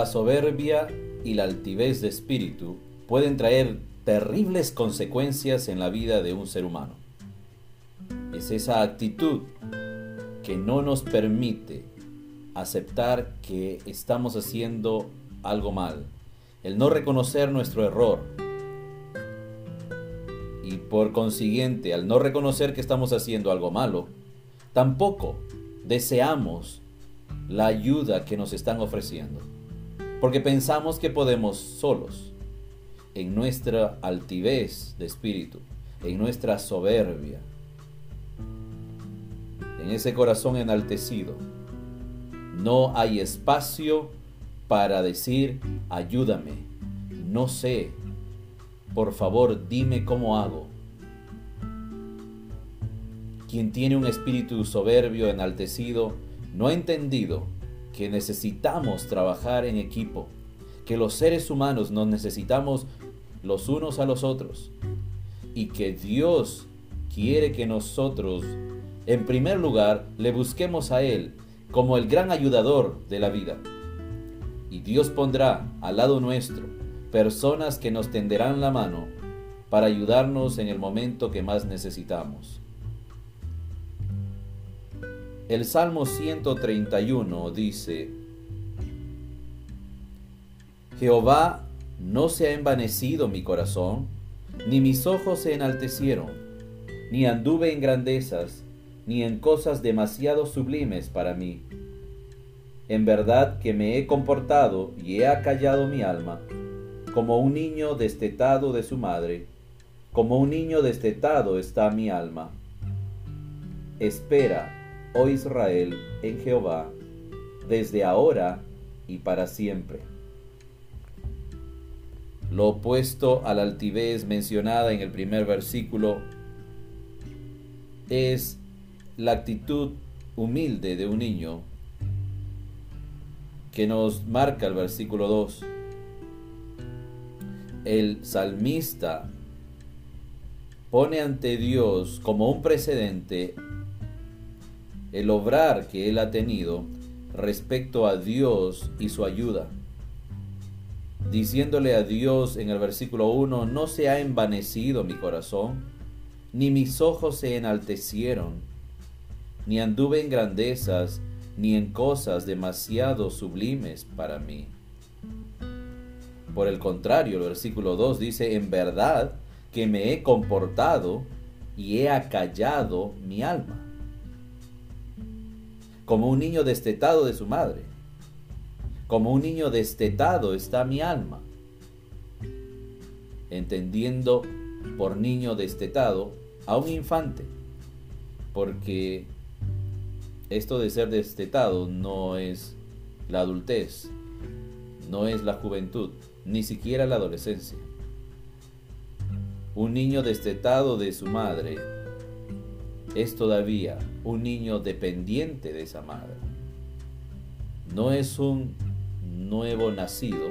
La soberbia y la altivez de espíritu pueden traer terribles consecuencias en la vida de un ser humano. Es esa actitud que no nos permite aceptar que estamos haciendo algo mal, el no reconocer nuestro error. Y por consiguiente, al no reconocer que estamos haciendo algo malo, tampoco deseamos la ayuda que nos están ofreciendo. Porque pensamos que podemos solos, en nuestra altivez de espíritu, en nuestra soberbia, en ese corazón enaltecido. No hay espacio para decir, ayúdame, no sé, por favor dime cómo hago. Quien tiene un espíritu soberbio, enaltecido, no ha entendido que necesitamos trabajar en equipo, que los seres humanos nos necesitamos los unos a los otros y que Dios quiere que nosotros, en primer lugar, le busquemos a Él como el gran ayudador de la vida. Y Dios pondrá al lado nuestro personas que nos tenderán la mano para ayudarnos en el momento que más necesitamos. El Salmo 131 dice, Jehová no se ha envanecido mi corazón, ni mis ojos se enaltecieron, ni anduve en grandezas, ni en cosas demasiado sublimes para mí. En verdad que me he comportado y he acallado mi alma, como un niño destetado de su madre, como un niño destetado está mi alma. Espera, oh Israel, en Jehová, desde ahora y para siempre. Lo opuesto a la altivez mencionada en el primer versículo es la actitud humilde de un niño que nos marca el versículo 2. El salmista pone ante Dios como un precedente el obrar que él ha tenido respecto a Dios y su ayuda, diciéndole a Dios en el versículo 1, no se ha envanecido mi corazón, ni mis ojos se enaltecieron, ni anduve en grandezas, ni en cosas demasiado sublimes para mí. Por el contrario, el versículo 2 dice, en verdad que me he comportado y he acallado mi alma como un niño destetado de su madre. Como un niño destetado está mi alma. Entendiendo por niño destetado a un infante. Porque esto de ser destetado no es la adultez, no es la juventud, ni siquiera la adolescencia. Un niño destetado de su madre es todavía un niño dependiente de esa madre. No es un nuevo nacido,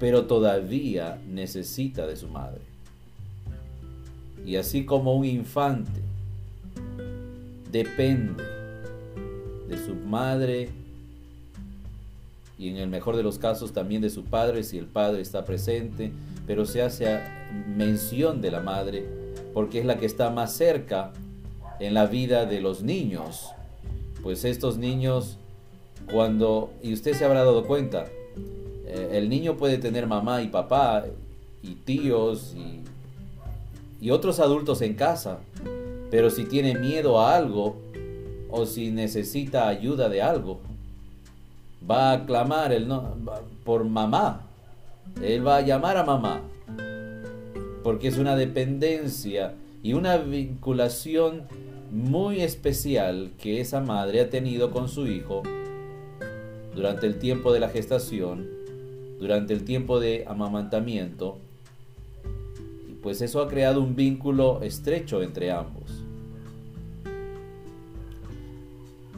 pero todavía necesita de su madre. Y así como un infante depende de su madre y en el mejor de los casos también de su padre si el padre está presente, pero se hace mención de la madre porque es la que está más cerca en la vida de los niños. Pues estos niños, cuando, y usted se habrá dado cuenta, eh, el niño puede tener mamá y papá y tíos y, y otros adultos en casa, pero si tiene miedo a algo o si necesita ayuda de algo, va a clamar el no, por mamá. Él va a llamar a mamá porque es una dependencia y una vinculación muy especial que esa madre ha tenido con su hijo durante el tiempo de la gestación, durante el tiempo de amamantamiento, y pues eso ha creado un vínculo estrecho entre ambos.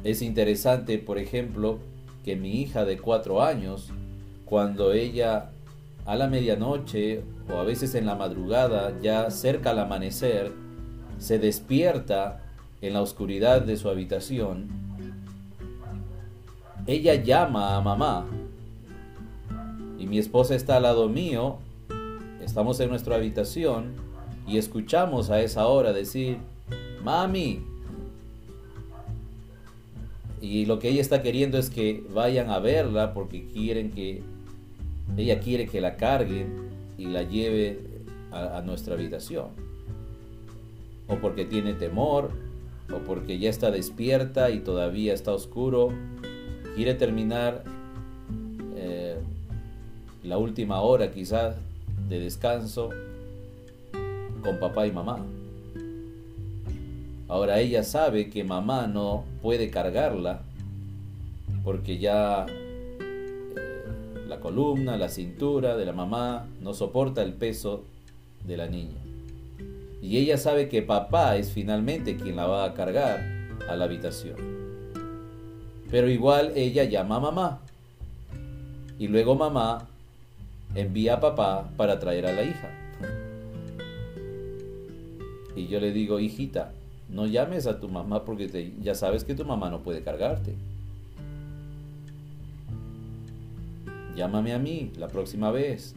Es interesante, por ejemplo, que mi hija de cuatro años, cuando ella a la medianoche o a veces en la madrugada, ya cerca al amanecer, se despierta en la oscuridad de su habitación ella llama a mamá y mi esposa está al lado mío, estamos en nuestra habitación y escuchamos a esa hora decir, mami. Y lo que ella está queriendo es que vayan a verla porque quieren que, ella quiere que la carguen y la lleve a, nuestra habitación. O porque tiene temor, o porque ya está despierta y todavía está oscuro, quiere terminar eh, la última hora quizás de descanso con papá y mamá. Ahora ella sabe que mamá no puede cargarla porque ya la columna, la cintura de la mamá no soporta el peso de la niña. Y ella sabe que papá es finalmente quien la va a cargar a la habitación. Pero igual ella llama a mamá. Y luego mamá envía a papá para traer a la hija. Y yo le digo, hijita, no llames a tu mamá porque ya sabes que tu mamá no puede cargarte. Llámame a mí la próxima vez,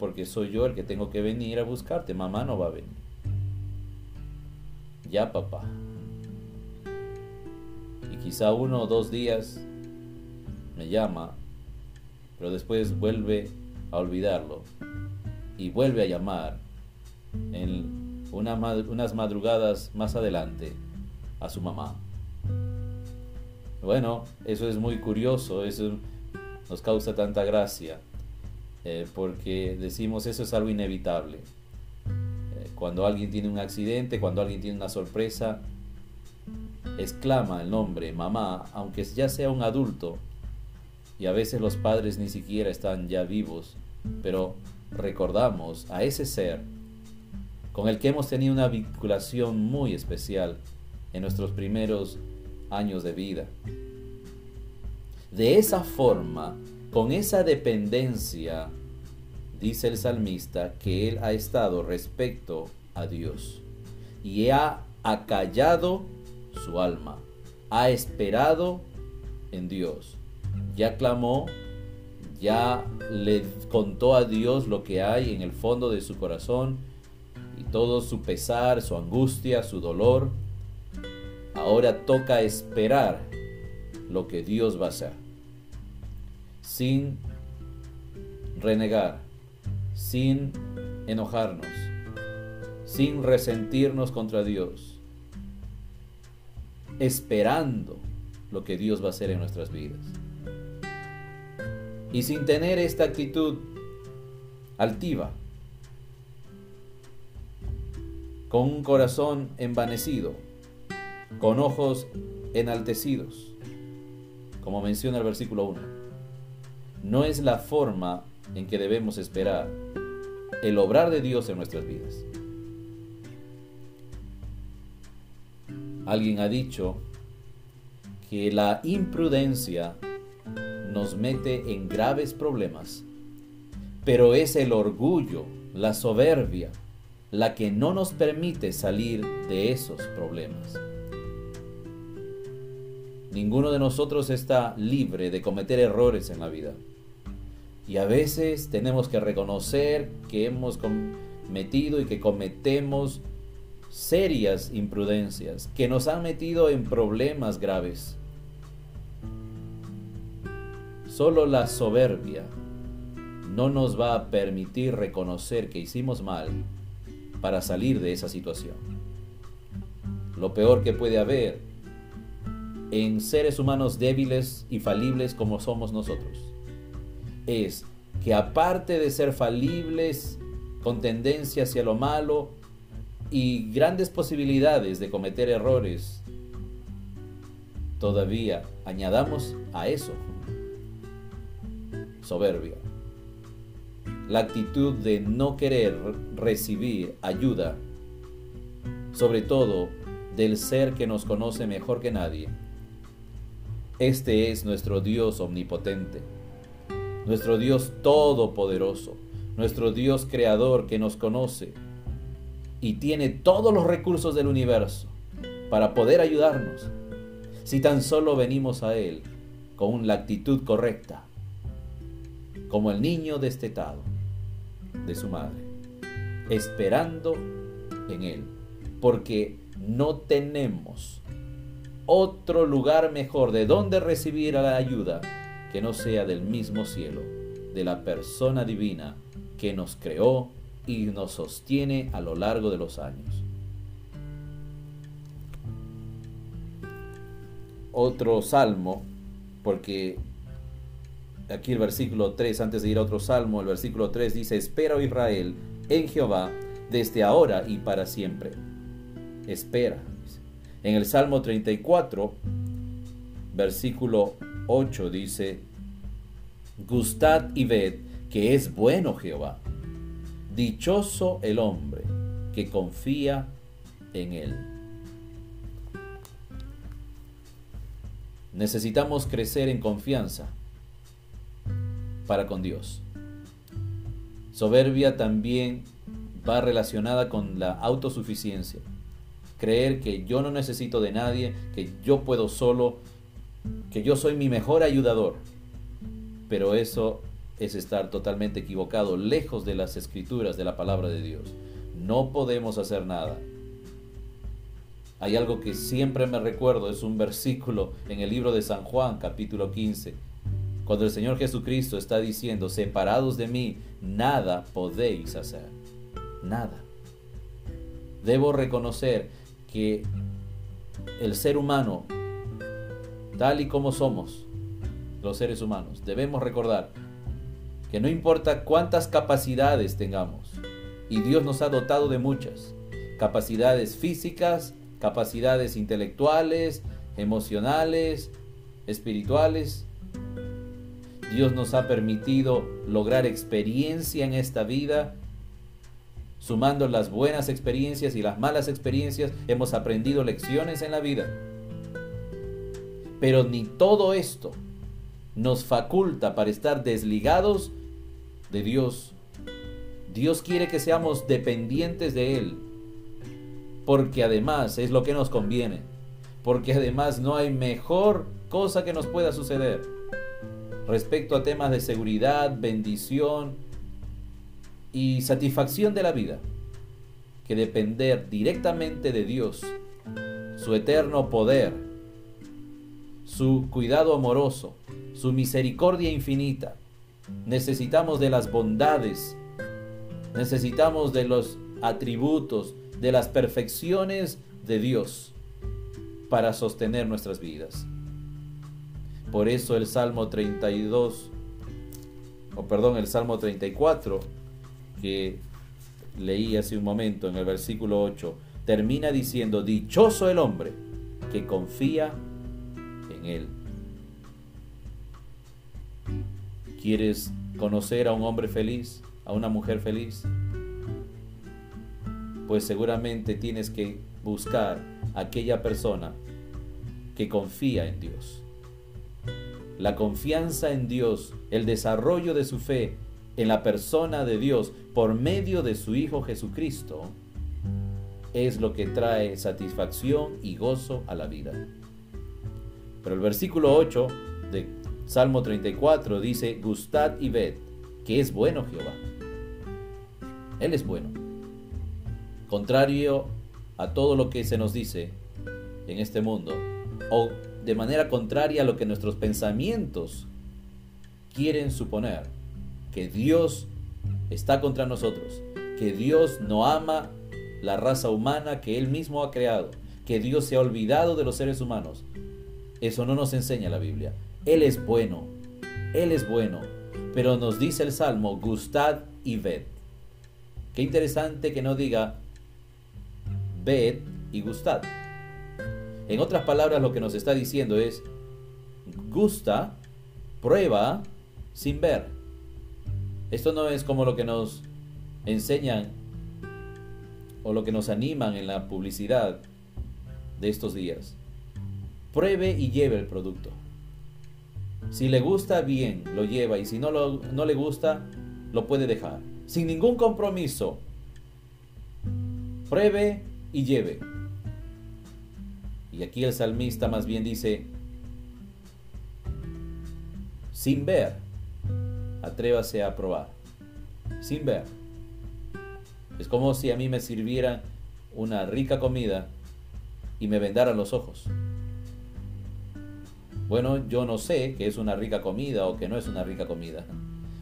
porque soy yo el que tengo que venir a buscarte. Mamá no va a venir. Ya, papá. Y quizá uno o dos días me llama, pero después vuelve a olvidarlo y vuelve a llamar en unas madrugadas más adelante a su mamá. Bueno, eso es muy curioso, nos causa tanta gracia, eh, porque decimos eso es algo inevitable. Eh, cuando alguien tiene un accidente, cuando alguien tiene una sorpresa, exclama el nombre mamá, aunque ya sea un adulto, y a veces los padres ni siquiera están ya vivos, pero recordamos a ese ser con el que hemos tenido una vinculación muy especial en nuestros primeros años de vida. De esa forma, con esa dependencia, dice el salmista que él ha estado respecto a Dios y ha acallado su alma, ha esperado en Dios, ya clamó, ya le contó a Dios lo que hay en el fondo de su corazón y todo su pesar, su angustia, su dolor. Ahora toca esperar lo que Dios va a hacer, sin renegar, sin enojarnos, sin resentirnos contra Dios, esperando lo que Dios va a hacer en nuestras vidas. Y sin tener esta actitud altiva, con un corazón envanecido, con ojos enaltecidos, como menciona el versículo 1. No es la forma en que debemos esperar el obrar de Dios en nuestras vidas. Alguien ha dicho que la imprudencia nos mete en graves problemas, pero es el orgullo, la soberbia, la que no nos permite salir de esos problemas. Ninguno de nosotros está libre de cometer errores en la vida. Y a veces tenemos que reconocer que hemos cometido y que cometemos serias imprudencias que nos han metido en problemas graves. Solo la soberbia no nos va a permitir reconocer que hicimos mal para salir de esa situación. Lo peor que puede haber en seres humanos débiles y falibles como somos nosotros es que aparte de ser falibles con tendencia hacia lo malo y grandes posibilidades de cometer errores, todavía añadamos a eso soberbia la actitud de no querer recibir ayuda, sobre todo del ser que nos conoce mejor que nadie. Este es nuestro Dios omnipotente, nuestro Dios todopoderoso, nuestro Dios creador que nos conoce y tiene todos los recursos del universo para poder ayudarnos. Si tan solo venimos a Él con la actitud correcta, como el niño destetado de su madre, esperando en Él, porque no tenemos otro lugar mejor de donde recibir la ayuda que no sea del mismo cielo, de la persona divina que nos creó y nos sostiene a lo largo de los años. Otro salmo, porque aquí el versículo 3, antes de ir a otro salmo, el versículo 3 dice, espera, oh Israel, en Jehová, desde ahora y para siempre. Espera. En el Salmo 34, versículo 8 dice, Gustad y ved que es bueno Jehová. Dichoso el hombre que confía en él. Necesitamos crecer en confianza para con Dios. Soberbia también va relacionada con la autosuficiencia. Creer que yo no necesito de nadie, que yo puedo solo, que yo soy mi mejor ayudador. Pero eso es estar totalmente equivocado, lejos de las escrituras de la palabra de Dios. No podemos hacer nada. Hay algo que siempre me recuerdo, es un versículo en el libro de San Juan, capítulo 15, cuando el Señor Jesucristo está diciendo, separados de mí, nada podéis hacer. Nada. Debo reconocer que el ser humano, tal y como somos, los seres humanos, debemos recordar que no importa cuántas capacidades tengamos, y Dios nos ha dotado de muchas, capacidades físicas, capacidades intelectuales, emocionales, espirituales, Dios nos ha permitido lograr experiencia en esta vida. Sumando las buenas experiencias y las malas experiencias, hemos aprendido lecciones en la vida. Pero ni todo esto nos faculta para estar desligados de Dios. Dios quiere que seamos dependientes de Él, porque además es lo que nos conviene, porque además no hay mejor cosa que nos pueda suceder respecto a temas de seguridad, bendición y satisfacción de la vida, que depender directamente de Dios, su eterno poder, su cuidado amoroso, su misericordia infinita. Necesitamos de las bondades, necesitamos de los atributos, de las perfecciones de Dios para sostener nuestras vidas. Por eso el Salmo 32, o perdón, el Salmo 34, que leí hace un momento en el versículo 8, termina diciendo, dichoso el hombre que confía en él. ¿Quieres conocer a un hombre feliz, a una mujer feliz? Pues seguramente tienes que buscar a aquella persona que confía en Dios la confianza en Dios, el desarrollo de su fe en la persona de Dios por medio de su Hijo Jesucristo, es lo que trae satisfacción y gozo a la vida. Pero el versículo 8 de Salmo 34 dice, gustad y ved que es bueno Jehová. Él es bueno. Contrario a todo lo que se nos dice en este mundo, o de manera contraria a lo que nuestros pensamientos quieren suponer, que Dios está contra nosotros, que Dios no ama la raza humana que Él mismo ha creado, que Dios se ha olvidado de los seres humanos. Eso no nos enseña la Biblia. Él es bueno, Él es bueno, pero nos dice el Salmo, gustad y ved. Qué interesante que no diga ved y gustad. En otras palabras, lo que nos está diciendo es, gusta, prueba sin ver. Esto no es como lo que nos enseñan o lo que nos animan en la publicidad de estos días. Pruebe y lleve el producto. Si le gusta, bien, lo lleva y si no, no le gusta, lo puede dejar. Sin ningún compromiso. Pruebe y lleve. Y aquí el salmista más bien dice, sin ver. Atrévase a probar. Sin ver. Es como si a mí me sirvieran una rica comida y me vendaran los ojos. Bueno, yo no sé que es una rica comida o que no es una rica comida,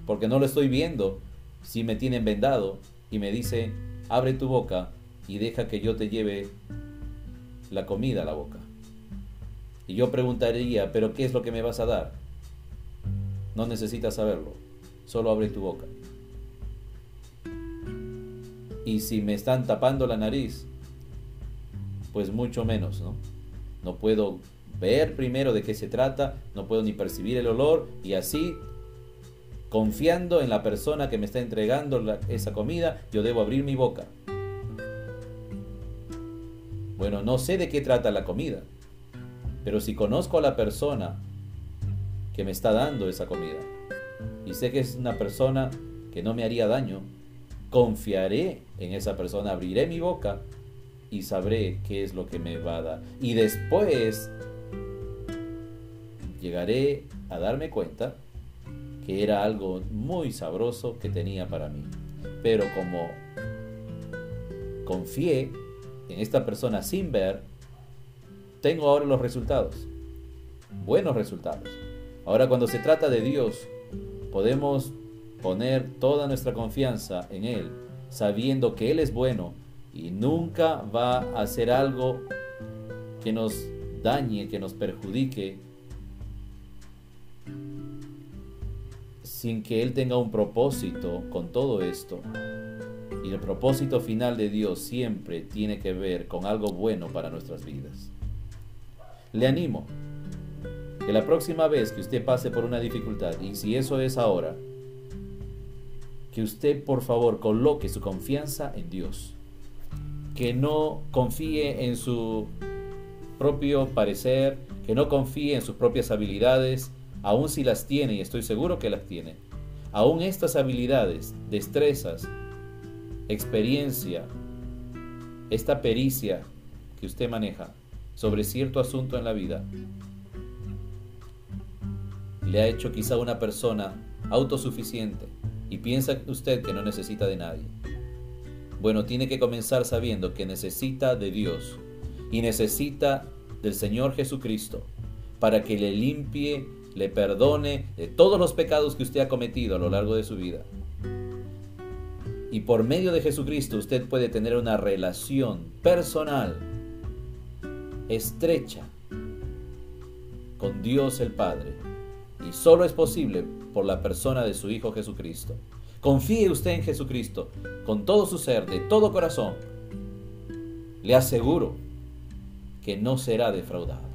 porque no lo estoy viendo si me tienen vendado y me dice, abre tu boca y deja que yo te lleve la comida a la boca. Y yo preguntaría, pero ¿qué es lo que me vas a dar? No necesitas saberlo, solo abre tu boca. Y si me están tapando la nariz, pues mucho menos, ¿no? No puedo ver primero de qué se trata, no puedo ni percibir el olor y así, confiando en la persona que me está entregando esa comida, yo debo abrir mi boca. Bueno, no sé de qué trata la comida, pero si conozco a la persona que me está dando esa comida y sé que es una persona que no me haría daño, confiaré en esa persona, abriré mi boca y sabré qué es lo que me va a dar. Y después llegaré a darme cuenta que era algo muy sabroso que tenía para mí. Pero como confié en esta persona sin ver, tengo ahora los resultados. Buenos resultados. Ahora cuando se trata de Dios, podemos poner toda nuestra confianza en Él, sabiendo que Él es bueno y nunca va a hacer algo que nos dañe, que nos perjudique, sin que Él tenga un propósito con todo esto. Y el propósito final de Dios siempre tiene que ver con algo bueno para nuestras vidas. Le animo que la próxima vez que usted pase por una dificultad, y si eso es ahora, que usted por favor coloque su confianza en Dios. Que no confíe en su propio parecer, que no confíe en sus propias habilidades, aun si las tiene, y estoy seguro que las tiene, aún estas habilidades, destrezas, experiencia, esta pericia que usted maneja sobre cierto asunto en la vida, le ha hecho quizá una persona autosuficiente y piensa usted que no necesita de nadie. Bueno, tiene que comenzar sabiendo que necesita de Dios y necesita del Señor Jesucristo para que le limpie le perdone de todos los pecados que usted ha cometido a lo largo de su vida. Y por medio de Jesucristo usted puede tener una relación personal, estrecha, con Dios el Padre. Y solo es posible por la persona de su Hijo Jesucristo. Confíe usted en Jesucristo con todo su ser, de todo corazón. Le aseguro que no será defraudado.